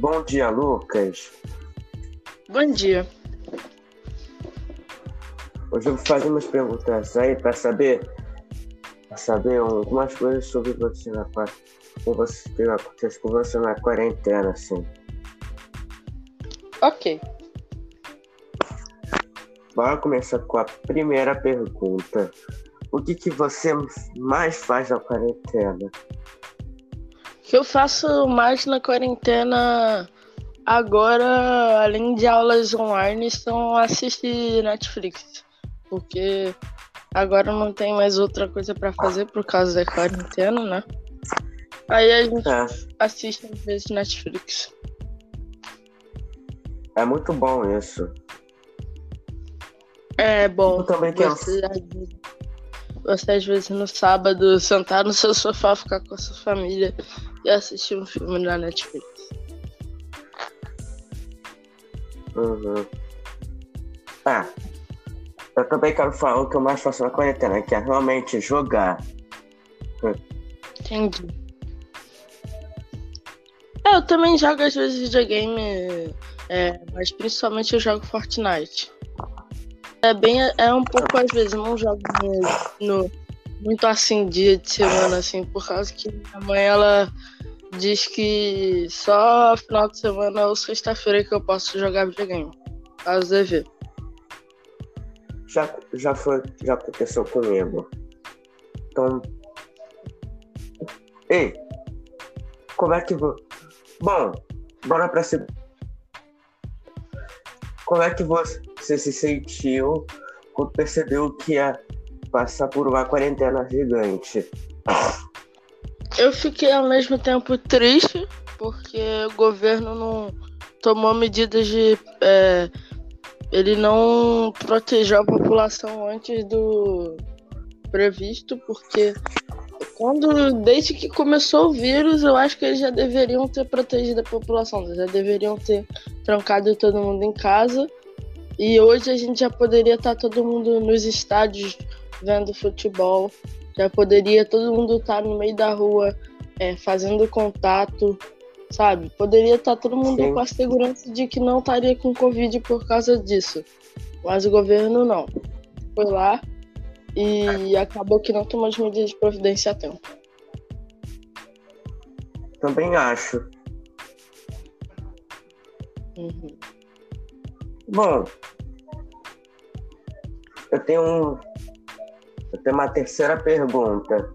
Bom dia, Lucas. Bom dia. Hoje eu vou fazer umas perguntas aí para saber, pra saber algumas coisas sobre você na com você que acontece com você na quarentena, assim. Ok. Bora começar com a primeira pergunta. O que, que você mais faz na quarentena? Que eu faço mais na quarentena agora, além de aulas online, são assistir Netflix. Porque agora não tem mais outra coisa para fazer por causa da quarentena, né? Aí a gente é. assiste às vezes Netflix. É muito bom isso. É bom. Eu também quero. Você, você às vezes no sábado sentar no seu sofá, ficar com a sua família e assistir um filme na Netflix. Uhum. Ah, eu também quero falar o que eu mais faço na quarentena, que é realmente jogar. Entendi. É, eu também jogo às vezes videogame, é, mas principalmente eu jogo Fortnite. É bem, é um pouco às vezes, não jogo no, muito assim dia de semana, assim, por causa que minha mãe, ela diz que só final de semana ou sexta-feira que eu posso jogar videogame. Caso dever. Já, já foi, já aconteceu comigo. Então. Ei! Como é que vou. Bom, bora pra se. Como é que você se sentiu quando percebeu que ia passar por uma quarentena gigante. Eu fiquei ao mesmo tempo triste, porque o governo não tomou medidas de. É, ele não protegeu a população antes do previsto, porque quando desde que começou o vírus, eu acho que eles já deveriam ter protegido a população, já deveriam ter trancado todo mundo em casa. E hoje a gente já poderia estar todo mundo nos estádios vendo futebol. Já poderia todo mundo estar no meio da rua é, fazendo contato, sabe? Poderia estar todo mundo Sim. com a segurança de que não estaria com Covid por causa disso. Mas o governo não. Foi lá e acabou que não tomou as medidas de providência a tempo. Também acho. Uhum. Bom, eu tenho um, eu tenho uma terceira pergunta.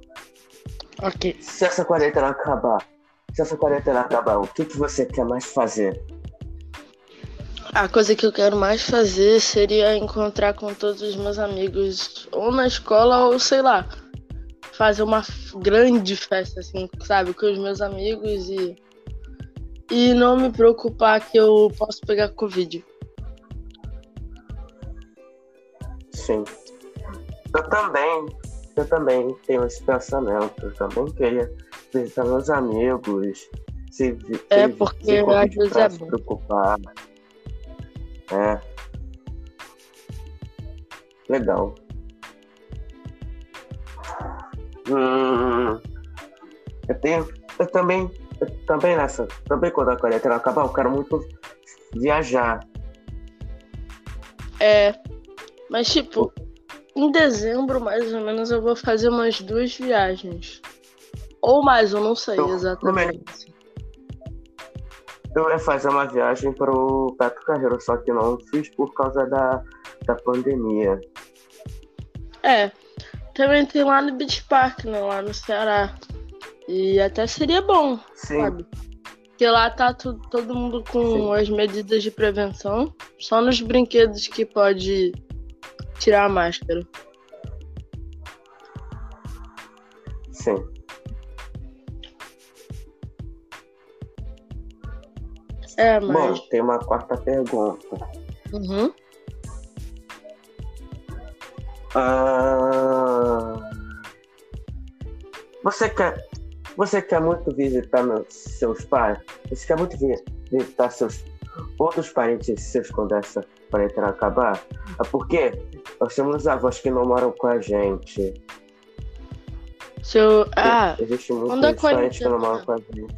Ok. Se essa quarentena acabar, se essa quarentena acabar, o que, que você quer mais fazer? A coisa que eu quero mais fazer seria encontrar com todos os meus amigos, ou na escola, ou sei lá, fazer uma grande festa, assim, sabe, com os meus amigos e. E não me preocupar que eu posso pegar Covid. Sim. Eu também, eu também tenho esse pensamento. Eu também queria visitar meus amigos. Se, é, porque se às vezes é bom. preocupar. É. Legal. Hum, eu tenho. Eu também. Eu também nessa. Também quando a quarentena acabar, eu quero muito viajar. É. Mas tipo, em dezembro, mais ou menos, eu vou fazer umas duas viagens. Ou mais, eu não sei então, exatamente. Eu ia fazer uma viagem para o Beto Carreiro, só que não fiz por causa da, da pandemia. É, também tem lá no Beach Park, né, lá no Ceará. E até seria bom, Sim. sabe? Porque lá tá todo mundo com Sim. as medidas de prevenção. Só nos brinquedos que pode tirar a máscara. Sim. É, mas... Bom, tem uma quarta pergunta. Uhum. Ah, você quer, você quer muito visitar seus pais? Você quer muito visitar seus outros parentes seus quando essa quarentena acabar? É porque nós temos avós que não moram com a gente. Seu. Ah, Existe muitos parentes que não moram com a gente.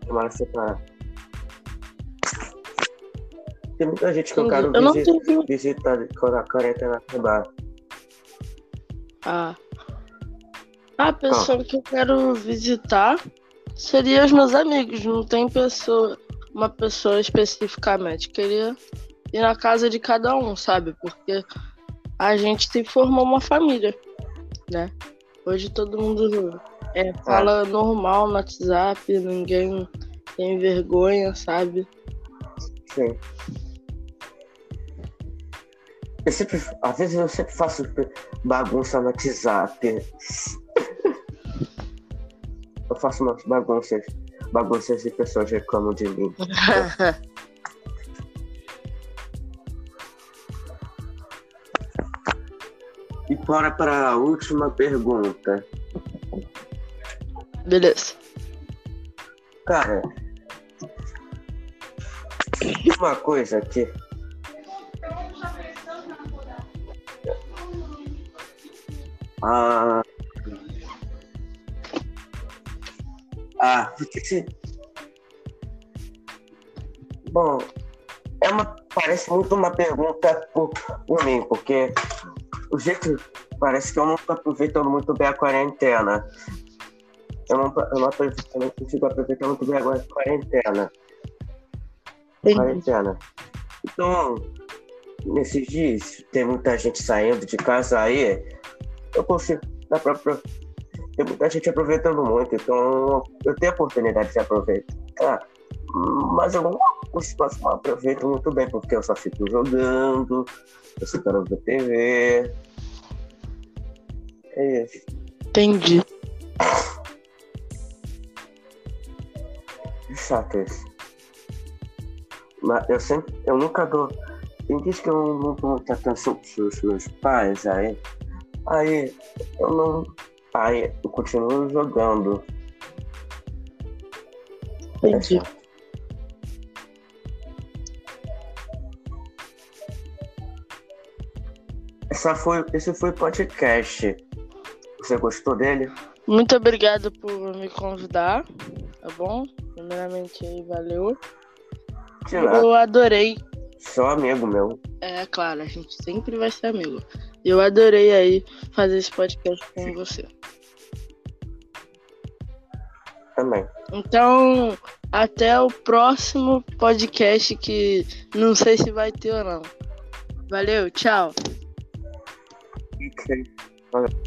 Que moram separados. Tem muita gente que eu Entendi. quero Eu visi- tenho. visitar quando a quarentena acabar. Ah. A pessoa que eu quero visitar seria os meus amigos. Não tem pessoa, uma pessoa especificamente. Queria ir na casa de cada um, sabe? Porque a gente se formou uma família, né? Hoje todo mundo é, fala normal no WhatsApp, ninguém tem vergonha, sabe? Sim. Eu sempre, às vezes eu sempre faço bagunça no WhatsApp. Eu faço umas bagunças, bagunças e pessoas reclamam de mim. bora para a última pergunta. Beleza. Cara, tem uma coisa que. Ah. Ah, porque se. Bom, é uma. Parece muito uma pergunta por, por mim, porque o jeito. Parece que eu não tô aproveitando muito bem a quarentena. Eu não, eu não, eu não consigo aproveitar muito bem agora a quarentena. Quarentena. Então, nesses dias, tem muita gente saindo de casa aí. Eu consigo. Dá pra, apro- tem muita gente aproveitando muito, então eu tenho a oportunidade de aproveitar. Mas eu não consigo não aproveito muito bem, porque eu só fico jogando, eu só quero ver TV. É isso. Entendi. Chato isso. Mas eu sempre, eu nunca dou. Tem dias que eu não dou muita atenção pros meus pais, aí. Aí eu não. Aí eu continuo jogando. É Entendi. chato. Essa foi, esse foi o podcast. Você gostou dele? Muito obrigado por me convidar, tá bom? Primeiramente aí, valeu. De nada. Eu adorei. Só amigo meu. É claro, a gente sempre vai ser amigo. Eu adorei aí fazer esse podcast com você. Também. Então, até o próximo podcast que não sei se vai ter ou não. Valeu, tchau. Ok. Valeu.